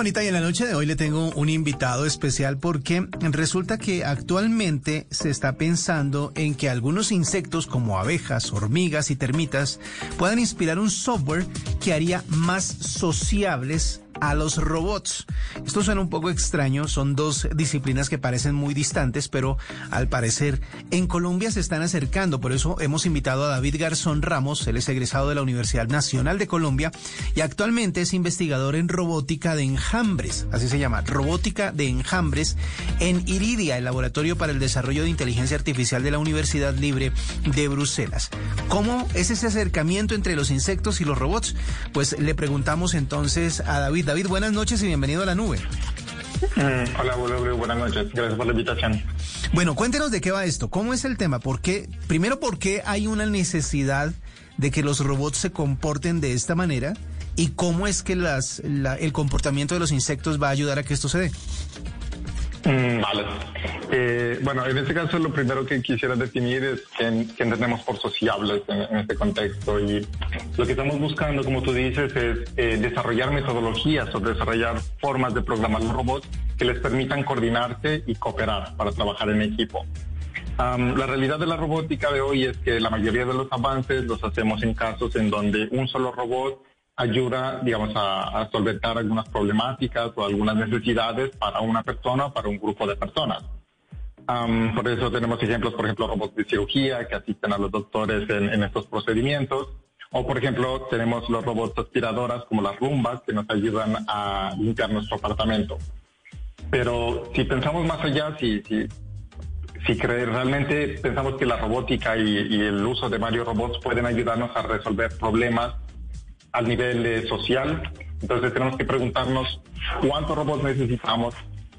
Juanita, y en la noche de hoy le tengo un invitado especial porque resulta que actualmente se está pensando en que algunos insectos como abejas, hormigas y termitas puedan inspirar un software que haría más sociables a los robots. Esto suena un poco extraño, son dos disciplinas que parecen muy distantes, pero al parecer en Colombia se están acercando. Por eso hemos invitado a David Garzón Ramos, él es egresado de la Universidad Nacional de Colombia y actualmente es investigador en robótica de enjambres, así se llama, robótica de enjambres en Iridia, el Laboratorio para el Desarrollo de Inteligencia Artificial de la Universidad Libre de Bruselas. ¿Cómo es ese acercamiento entre los insectos y los robots? Pues le preguntamos entonces a David David, buenas noches y bienvenido a la nube. Mm, hola, buenas noches. Gracias por la invitación. Bueno, cuéntenos de qué va esto. ¿Cómo es el tema? ¿Por qué? Primero, ¿por qué hay una necesidad de que los robots se comporten de esta manera? ¿Y cómo es que las, el comportamiento de los insectos va a ayudar a que esto se dé? Mm, vale. Eh, bueno, en este caso lo primero que quisiera definir es qué, entendemos por sociables en, este contexto y lo que estamos buscando, como tú dices, es eh, desarrollar metodologías o desarrollar formas de programar los robots que les permitan coordinarse y cooperar para trabajar en equipo. la realidad de la robótica de hoy es que la mayoría de los avances los hacemos en casos en donde un solo robot ayuda, digamos, a, solventar algunas problemáticas o algunas necesidades para una persona o para un grupo de personas. por eso tenemos ejemplos, por ejemplo, robots de cirugía que asisten a los doctores en, estos procedimientos. O, por ejemplo, tenemos los robots aspiradoras como las rumbas que nos ayudan a limpiar nuestro apartamento. Pero si pensamos más allá, si, si, si realmente pensamos que la robótica y, el uso de varios robots pueden ayudarnos a resolver problemas al nivel eh, social. Entonces tenemos que preguntarnos cuántos robots necesitamos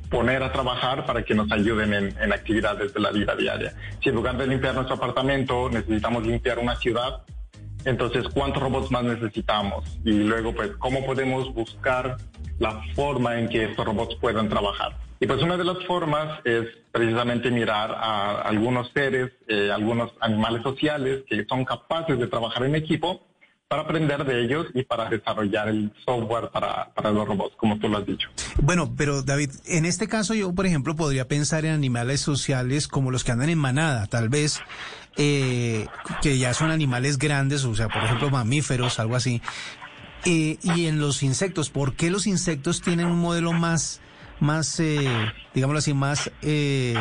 poner a trabajar para que nos ayuden en, actividades de la vida diaria. Si en lugar de limpiar nuestro apartamento necesitamos limpiar una ciudad, entonces cuántos robots más necesitamos y luego pues cómo podemos buscar la forma en que estos robots puedan trabajar. Y pues una de las formas es precisamente mirar a algunos seres, eh, algunos animales sociales que son capaces de trabajar en equipo para aprender de ellos y para desarrollar el software para, los robots, como tú lo has dicho. Bueno, pero David, en este caso yo, por ejemplo, podría pensar en animales sociales como los que andan en manada, tal vez, eh, que ya son animales grandes, o sea, por ejemplo, mamíferos, algo así. Eh, y en los insectos, ¿por qué los insectos tienen un modelo más más, eh, digámoslo así, más eh,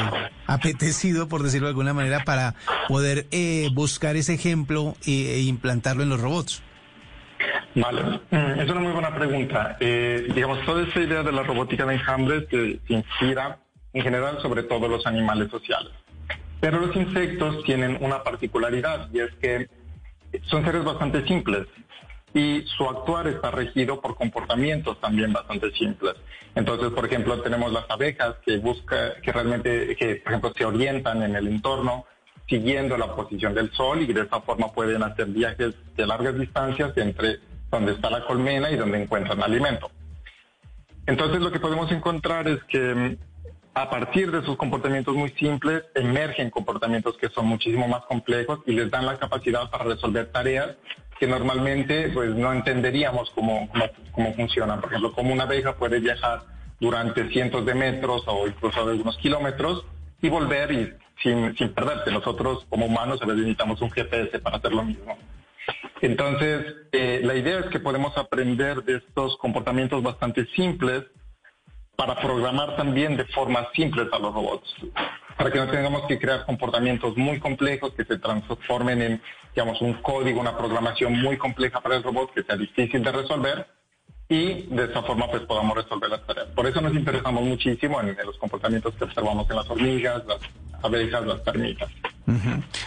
apetecido, por decirlo de alguna manera, para poder eh, buscar ese ejemplo e, implantarlo en los robots? Vale, mm, es una muy buena pregunta. Eh, digamos, toda esta idea de la robótica de enjambres se inspira en general sobre todo los animales sociales. Pero los insectos tienen una particularidad y es que son seres bastante simples y su actuar está regido por comportamientos también bastante simples. Entonces, por ejemplo, tenemos las abejas que busca, que realmente, que por ejemplo se orientan en el entorno siguiendo la posición del sol y de esa forma pueden hacer viajes de largas distancias entre donde está la colmena y donde encuentran alimento. Entonces, lo que podemos encontrar es que a partir de sus comportamientos muy simples emergen comportamientos que son muchísimo más complejos y les dan la capacidad para resolver tareas que normalmente pues no entenderíamos cómo, cómo, funcionan. Por ejemplo, cómo una abeja puede viajar durante cientos de metros o incluso algunos kilómetros y volver y sin, sin perderse. Nosotros como humanos a veces necesitamos un GPS para hacer lo mismo. Entonces, eh, la idea es que podemos aprender de estos comportamientos bastante simples para programar también de formas simples a los robots para que no tengamos que crear comportamientos muy complejos que se transformen en, digamos, un código, una programación muy compleja para el robot que sea difícil de resolver y de esa forma pues podamos resolver las tareas. Por eso nos interesamos muchísimo en, los comportamientos que observamos en las hormigas, las abejas, las termitas.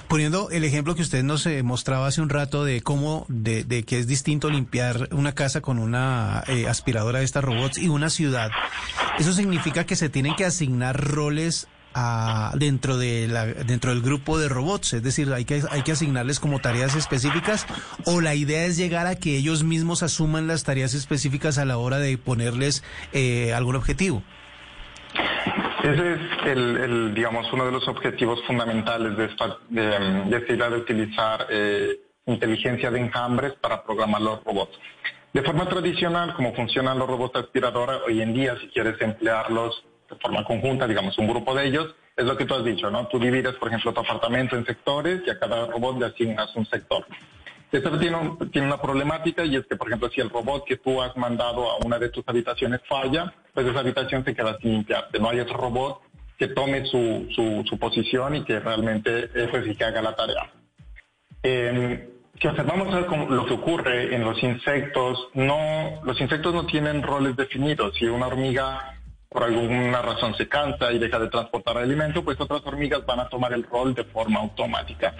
Poniendo el ejemplo que usted nos eh, mostraba hace un rato de cómo, de, de, que es distinto limpiar una casa con una eh, aspiradora de estas robots y una ciudad, ¿eso significa que se tienen que asignar roles dentro, de la, dentro del grupo de robots? Es decir, hay que, hay que asignarles como tareas específicas o la idea es llegar a que ellos mismos asuman las tareas específicas a la hora de ponerles eh, algún objetivo. Ese es el, digamos, uno de los objetivos fundamentales de esta, de, esta idea de utilizar eh, inteligencia de enjambres para programar los robots. De forma tradicional, como funcionan los robots aspiradoras, hoy en día, si quieres emplearlos de forma conjunta, digamos un grupo de ellos, es lo que tú has dicho, ¿no? Tú divides, por ejemplo, tu apartamento en sectores y a cada robot le asignas un sector. Esto tiene, una problemática y es que, por ejemplo, si el robot que tú has mandado a una de tus habitaciones falla, pues esa habitación se queda sin limpiarte. No hay otro robot que tome su, su, posición y que realmente pues, sí que haga la tarea. Eh, si observamos lo que ocurre en los insectos, no, los insectos no tienen roles definidos. Si una hormiga por alguna razón se cansa y deja de transportar alimento, pues otras hormigas van a tomar el rol de forma automática.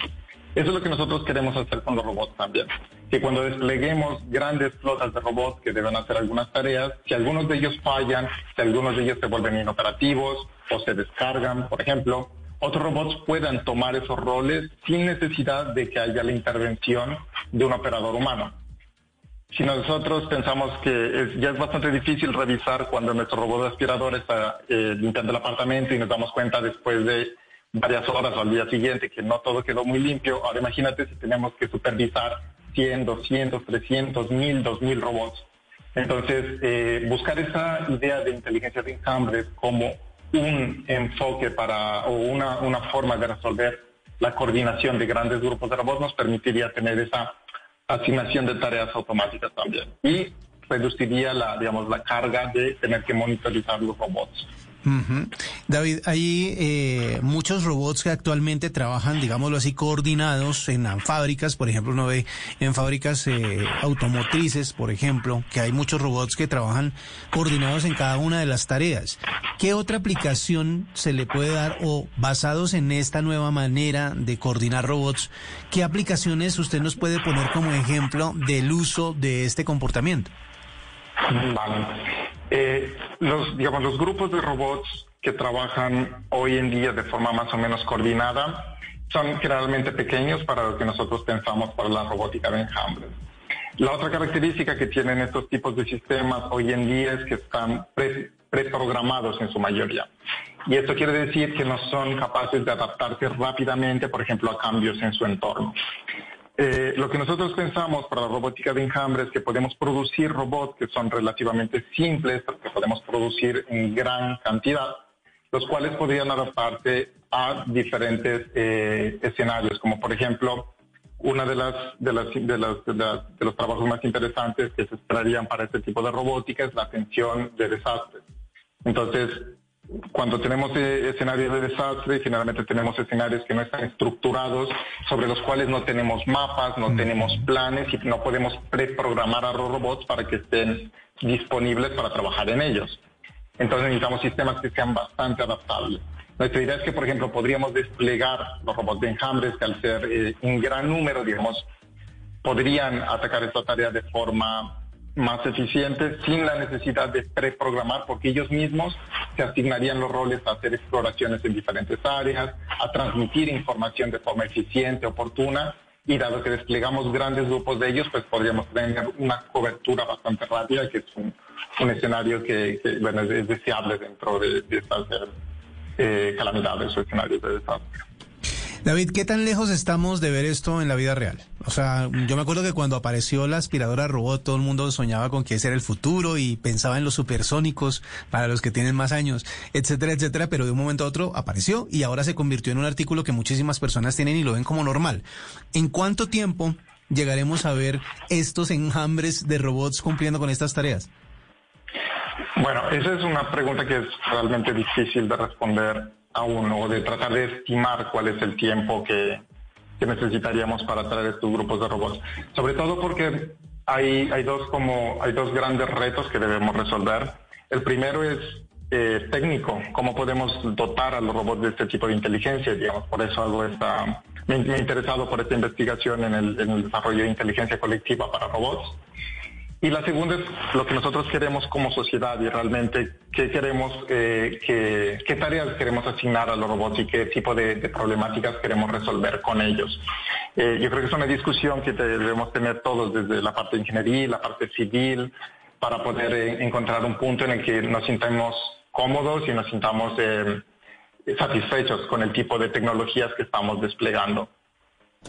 Eso es lo que nosotros queremos hacer con los robots también. Que cuando despleguemos grandes flotas de robots que deben hacer algunas tareas, si algunos de ellos fallan, si algunos de ellos se vuelven inoperativos o se descargan, por ejemplo, otros robots puedan tomar esos roles sin necesidad de que haya la intervención de un operador humano. Si nosotros pensamos que ya es bastante difícil revisar cuando nuestro robot aspirador está eh, limpiando el apartamento y nos damos cuenta después de varias horas o al día siguiente que no todo quedó muy limpio. Ahora imagínate si tenemos que supervisar 100, 200, 300, 1000, 2000 robots. Entonces, eh, buscar esa idea de inteligencia de enjambres como un enfoque para o una, una forma de resolver la coordinación de grandes grupos de robots nos permitiría tener esa asignación de tareas automáticas también y reduciría la, digamos, la carga de tener que monitorizar los robots. David, hay eh, muchos robots que actualmente trabajan, digámoslo así, coordinados en fábricas, por ejemplo, uno ve en fábricas eh, automotrices, por ejemplo, que hay muchos robots que trabajan coordinados en cada una de las tareas. ¿Qué otra aplicación se le puede dar o basados en esta nueva manera de coordinar robots, qué aplicaciones usted nos puede poner como ejemplo del uso de este comportamiento? Eh, los, digamos, los grupos de robots que trabajan hoy en día de forma más o menos coordinada son generalmente pequeños para lo que nosotros pensamos para la robótica de enjambres. La otra característica que tienen estos tipos de sistemas hoy en día es que están preprogramados en su mayoría. Y esto quiere decir que no son capaces de adaptarse rápidamente, por ejemplo, a cambios en su entorno. Eh, lo que nosotros pensamos para la robótica de enjambre es que podemos producir robots que son relativamente simples, que podemos producir en gran cantidad, los cuales podrían adaptarse a diferentes eh, escenarios, como por ejemplo, una de las, de, las, de, las, de, los trabajos más interesantes que se esperarían para este tipo de robótica es la atención de desastres. Entonces, cuando tenemos eh, escenarios de desastre, generalmente tenemos escenarios que no están estructurados, sobre los cuales no tenemos mapas, no mm. tenemos planes y no podemos preprogramar a los robots para que estén disponibles para trabajar en ellos. Entonces necesitamos sistemas que sean bastante adaptables. Nuestra idea es que, por ejemplo, podríamos desplegar los robots de enjambres que al ser eh, un gran número, digamos, podrían atacar esta tarea de forma más eficiente sin la necesidad de preprogramar porque ellos mismos se asignarían los roles a hacer exploraciones en diferentes áreas, a transmitir información de forma eficiente, oportuna y dado que desplegamos grandes grupos de ellos, pues podríamos tener una cobertura bastante rápida, que es un, escenario que, bueno, es, deseable dentro de, estas eh, calamidades o escenarios de desastre. David, ¿qué tan lejos estamos de ver esto en la vida real? O sea, yo me acuerdo que cuando apareció la aspiradora robot, todo el mundo soñaba con que ese era el futuro y pensaba en los supersónicos para los que tienen más años, etcétera, etcétera, pero de un momento a otro apareció y ahora se convirtió en un artículo que muchísimas personas tienen y lo ven como normal. ¿En cuánto tiempo llegaremos a ver estos enjambres de robots cumpliendo con estas tareas? Bueno, esa es una pregunta que es realmente difícil de responder a uno, de tratar de estimar cuál es el tiempo que, necesitaríamos para traer estos grupos de robots. Sobre todo porque hay, hay, dos, como, hay dos grandes retos que debemos resolver. El primero es eh, técnico, cómo podemos dotar a los robots de este tipo de inteligencia, digamos, por eso hago esta, me, he interesado por esta investigación en el desarrollo de inteligencia colectiva para robots. Y la segunda es lo que nosotros queremos como sociedad y realmente qué queremos, eh, qué, tareas queremos asignar a los robots y qué tipo de, problemáticas queremos resolver con ellos. Eh, yo creo que es una discusión que debemos tener todos desde la parte de ingeniería, la parte civil, para poder eh, encontrar un punto en el que nos sintamos cómodos y nos sintamos satisfechos con el tipo de tecnologías que estamos desplegando.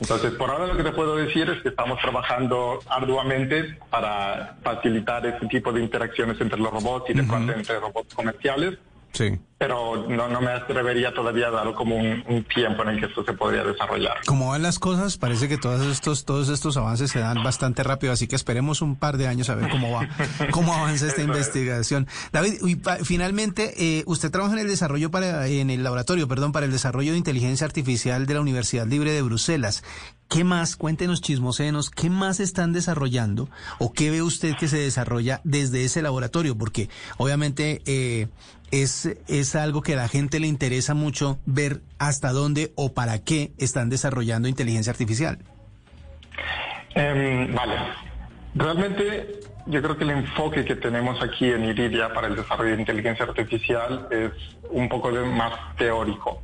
Entonces, por ahora lo que te puedo decir es que estamos trabajando arduamente para facilitar este tipo de interacciones entre los robots y de pronto entre robots comerciales. Sí. Pero no, no me atrevería todavía a dar como un, tiempo en el que esto se podría desarrollar. Como van las cosas, parece que todos estos, todos estos avances se dan bastante rápido, así que esperemos un par de años a ver cómo va, cómo avanza esta investigación. David, y finalmente, eh, usted trabaja en el desarrollo para, en el laboratorio, perdón, para el desarrollo de inteligencia artificial de la Universidad Libre de Bruselas. ¿Qué más? Cuéntenos chismosenos, ¿qué más están desarrollando o qué ve usted que se desarrolla desde ese laboratorio? Porque obviamente eh, es, es algo que a la gente le interesa mucho ver hasta dónde o para qué están desarrollando inteligencia artificial. Em, vale. Realmente yo creo que el enfoque que tenemos aquí en Iridia para el desarrollo de inteligencia artificial es un poco más teórico.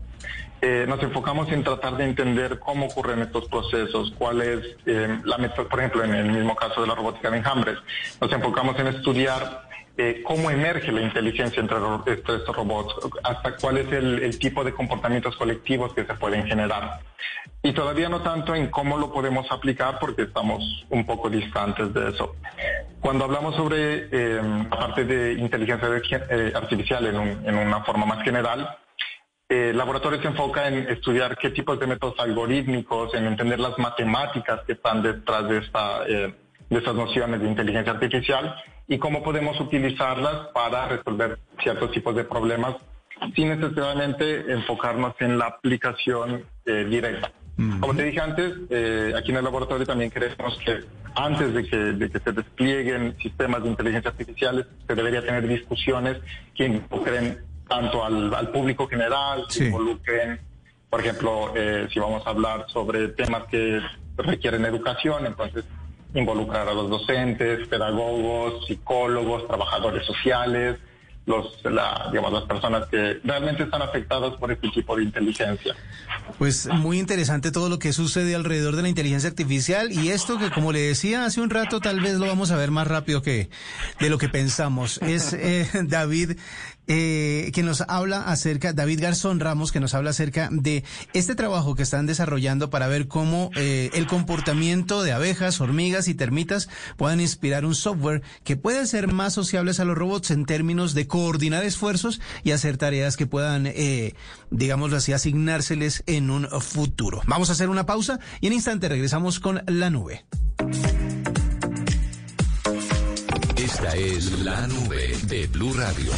Eh, nos enfocamos en tratar de entender cómo ocurren estos procesos, cuál es eh, la método, por ejemplo, en el mismo caso de la robótica de enjambres, nos enfocamos en estudiar eh, cómo emerge la inteligencia entre, estos robots, hasta cuál es el, tipo de comportamientos colectivos que se pueden generar. Y todavía no tanto en cómo lo podemos aplicar porque estamos un poco distantes de eso. Cuando hablamos sobre eh, la parte de inteligencia eh, artificial en, una forma más general, el laboratorio se enfoca en estudiar qué tipos de métodos algorítmicos, en entender las matemáticas que están detrás de, esta, de estas nociones de inteligencia artificial y cómo podemos utilizarlas para resolver ciertos tipos de problemas sin necesariamente enfocarnos en la aplicación eh, directa. Como te dije antes, eh, aquí en el laboratorio también creemos que antes de que, de que se desplieguen sistemas de inteligencia artificial, se debería tener discusiones que involucren tanto al, al público general, que involucren, por ejemplo, eh, si vamos a hablar sobre temas que requieren educación, entonces involucrar a los docentes, pedagogos, psicólogos, trabajadores sociales, los, digamos, las personas que realmente están afectadas por este tipo de inteligencia. Pues muy interesante todo lo que sucede alrededor de la inteligencia artificial y esto que como le decía hace un rato tal vez lo vamos a ver más rápido que de lo que pensamos. Es eh, David eh, que nos habla acerca, David Garzón Ramos, que nos habla acerca de este trabajo que están desarrollando para ver cómo eh, el comportamiento de abejas, hormigas y termitas puedan inspirar un software que pueda ser más sociables a los robots en términos de coordinar esfuerzos y hacer tareas que puedan, eh, digámoslo así, asignárseles en un futuro. Vamos a hacer una pausa y en instante regresamos con la nube. Esta es la nube de Blue Radio.